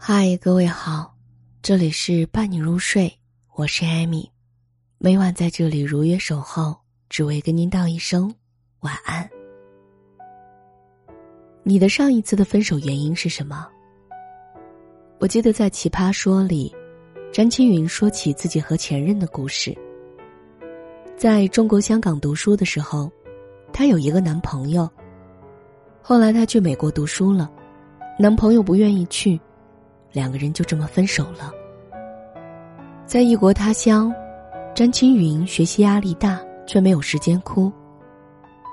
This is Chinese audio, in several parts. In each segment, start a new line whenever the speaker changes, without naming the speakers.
嗨，各位好，这里是伴你入睡，我是艾米，每晚在这里如约守候，只为跟您道一声晚安。你的上一次的分手原因是什么？我记得在《奇葩说》里，詹青云说起自己和前任的故事。在中国香港读书的时候，她有一个男朋友。后来她去美国读书了，男朋友不愿意去。两个人就这么分手了。在异国他乡，詹青云学习压力大，却没有时间哭。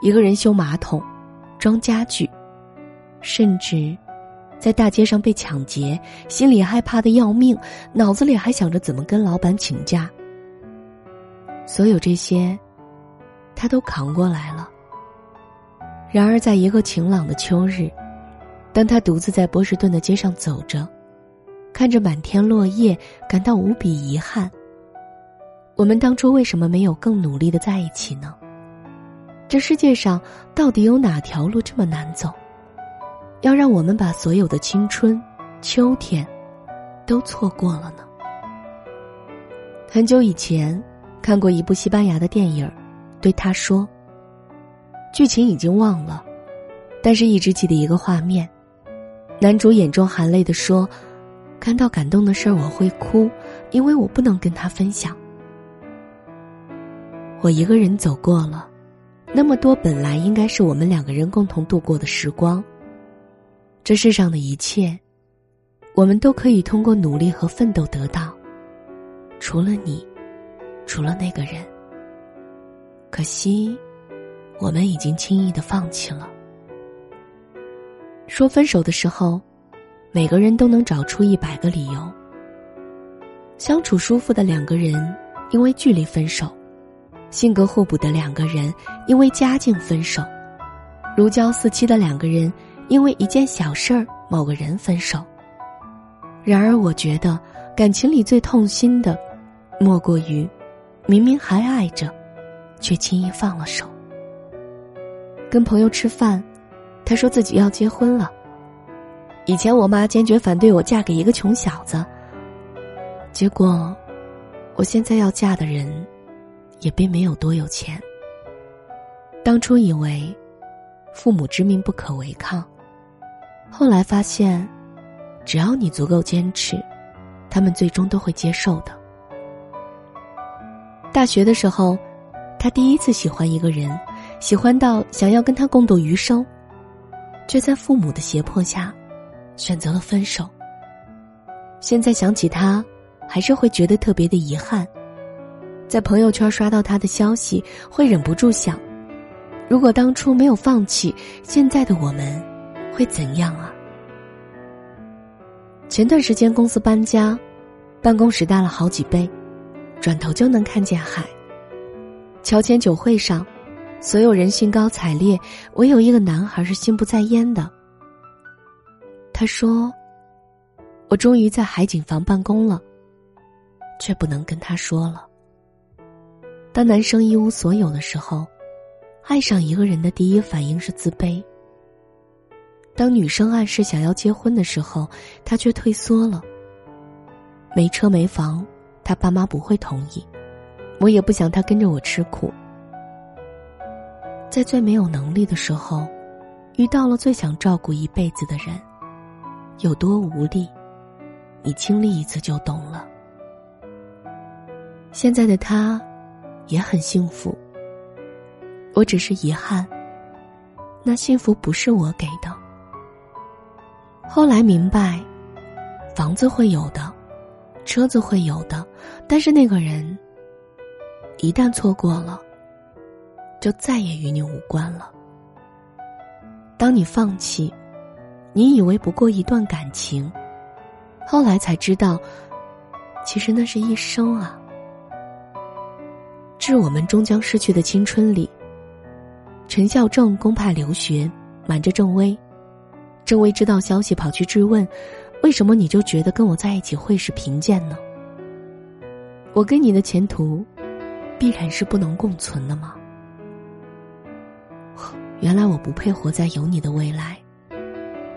一个人修马桶、装家具，甚至在大街上被抢劫，心里害怕的要命，脑子里还想着怎么跟老板请假。所有这些，他都扛过来了。然而，在一个晴朗的秋日，当他独自在波士顿的街上走着。看着满天落叶，感到无比遗憾。我们当初为什么没有更努力的在一起呢？这世界上到底有哪条路这么难走？要让我们把所有的青春、秋天，都错过了呢？很久以前看过一部西班牙的电影，对他说。剧情已经忘了，但是一直记得一个画面：男主眼中含泪的说。看到感动的事儿我会哭，因为我不能跟他分享。我一个人走过了那么多本来应该是我们两个人共同度过的时光。这世上的一切，我们都可以通过努力和奋斗得到，除了你，除了那个人。可惜，我们已经轻易的放弃了。说分手的时候。每个人都能找出一百个理由。相处舒服的两个人因为距离分手，性格互补的两个人因为家境分手，如胶似漆的两个人因为一件小事儿某个人分手。然而，我觉得感情里最痛心的，莫过于明明还爱着，却轻易放了手。跟朋友吃饭，他说自己要结婚了。以前我妈坚决反对我嫁给一个穷小子。结果，我现在要嫁的人，也并没有多有钱。当初以为，父母之命不可违抗，后来发现，只要你足够坚持，他们最终都会接受的。大学的时候，他第一次喜欢一个人，喜欢到想要跟他共度余生，却在父母的胁迫下。选择了分手。现在想起他，还是会觉得特别的遗憾。在朋友圈刷到他的消息，会忍不住想：如果当初没有放弃，现在的我们会怎样啊？前段时间公司搬家，办公室大了好几倍，转头就能看见海。乔迁酒会上，所有人兴高采烈，唯有一个男孩是心不在焉的。他说：“我终于在海景房办公了，却不能跟他说了。当男生一无所有的时候，爱上一个人的第一反应是自卑。当女生暗示想要结婚的时候，他却退缩了。没车没房，他爸妈不会同意，我也不想他跟着我吃苦。在最没有能力的时候，遇到了最想照顾一辈子的人。”有多无力，你经历一次就懂了。现在的他，也很幸福。我只是遗憾，那幸福不是我给的。后来明白，房子会有的，车子会有的，但是那个人，一旦错过了，就再也与你无关了。当你放弃。你以为不过一段感情，后来才知道，其实那是一生啊。致我们终将失去的青春里，陈孝正公派留学，瞒着郑薇。郑薇知道消息，跑去质问：“为什么你就觉得跟我在一起会是贫贱呢？我跟你的前途，必然是不能共存的吗？”原来我不配活在有你的未来。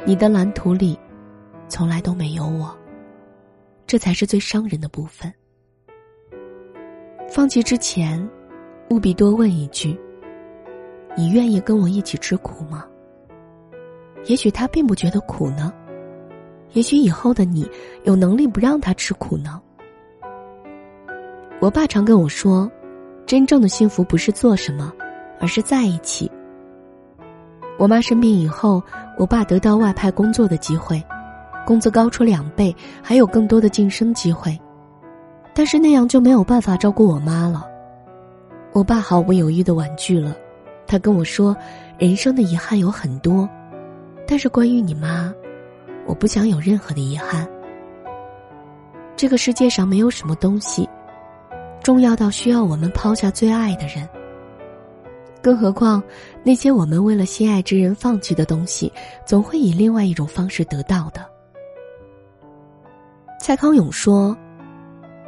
你的蓝图里，从来都没有我。这才是最伤人的部分。放弃之前，务必多问一句：“你愿意跟我一起吃苦吗？”也许他并不觉得苦呢，也许以后的你有能力不让他吃苦呢。我爸常跟我说：“真正的幸福不是做什么，而是在一起。”我妈生病以后，我爸得到外派工作的机会。工资高出两倍，还有更多的晋升机会，但是那样就没有办法照顾我妈了。我爸毫不犹豫的婉拒了，他跟我说：“人生的遗憾有很多，但是关于你妈，我不想有任何的遗憾。这个世界上没有什么东西重要到需要我们抛下最爱的人，更何况那些我们为了心爱之人放弃的东西，总会以另外一种方式得到的。”蔡康永说：“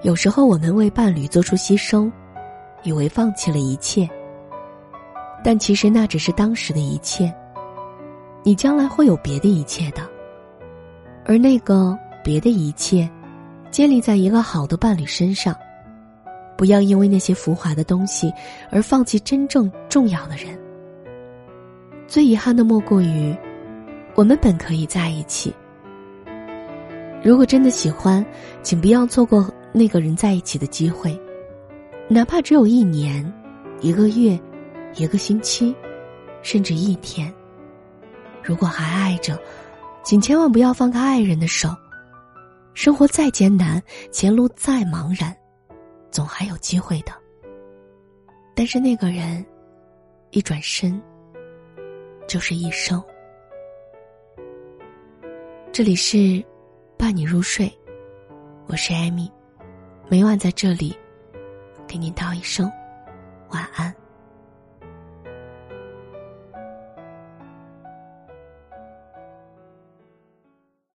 有时候我们为伴侣做出牺牲，以为放弃了一切，但其实那只是当时的一切。你将来会有别的一切的，而那个别的一切，建立在一个好的伴侣身上。不要因为那些浮华的东西而放弃真正重要的人。最遗憾的莫过于，我们本可以在一起。”如果真的喜欢，请不要错过那个人在一起的机会，哪怕只有一年、一个月、一个星期，甚至一天。如果还爱着，请千万不要放开爱人的手。生活再艰难，前路再茫然，总还有机会的。但是那个人，一转身，就是一生。这里是。伴你入睡，我是艾米，每晚在这里，给你道一声晚安。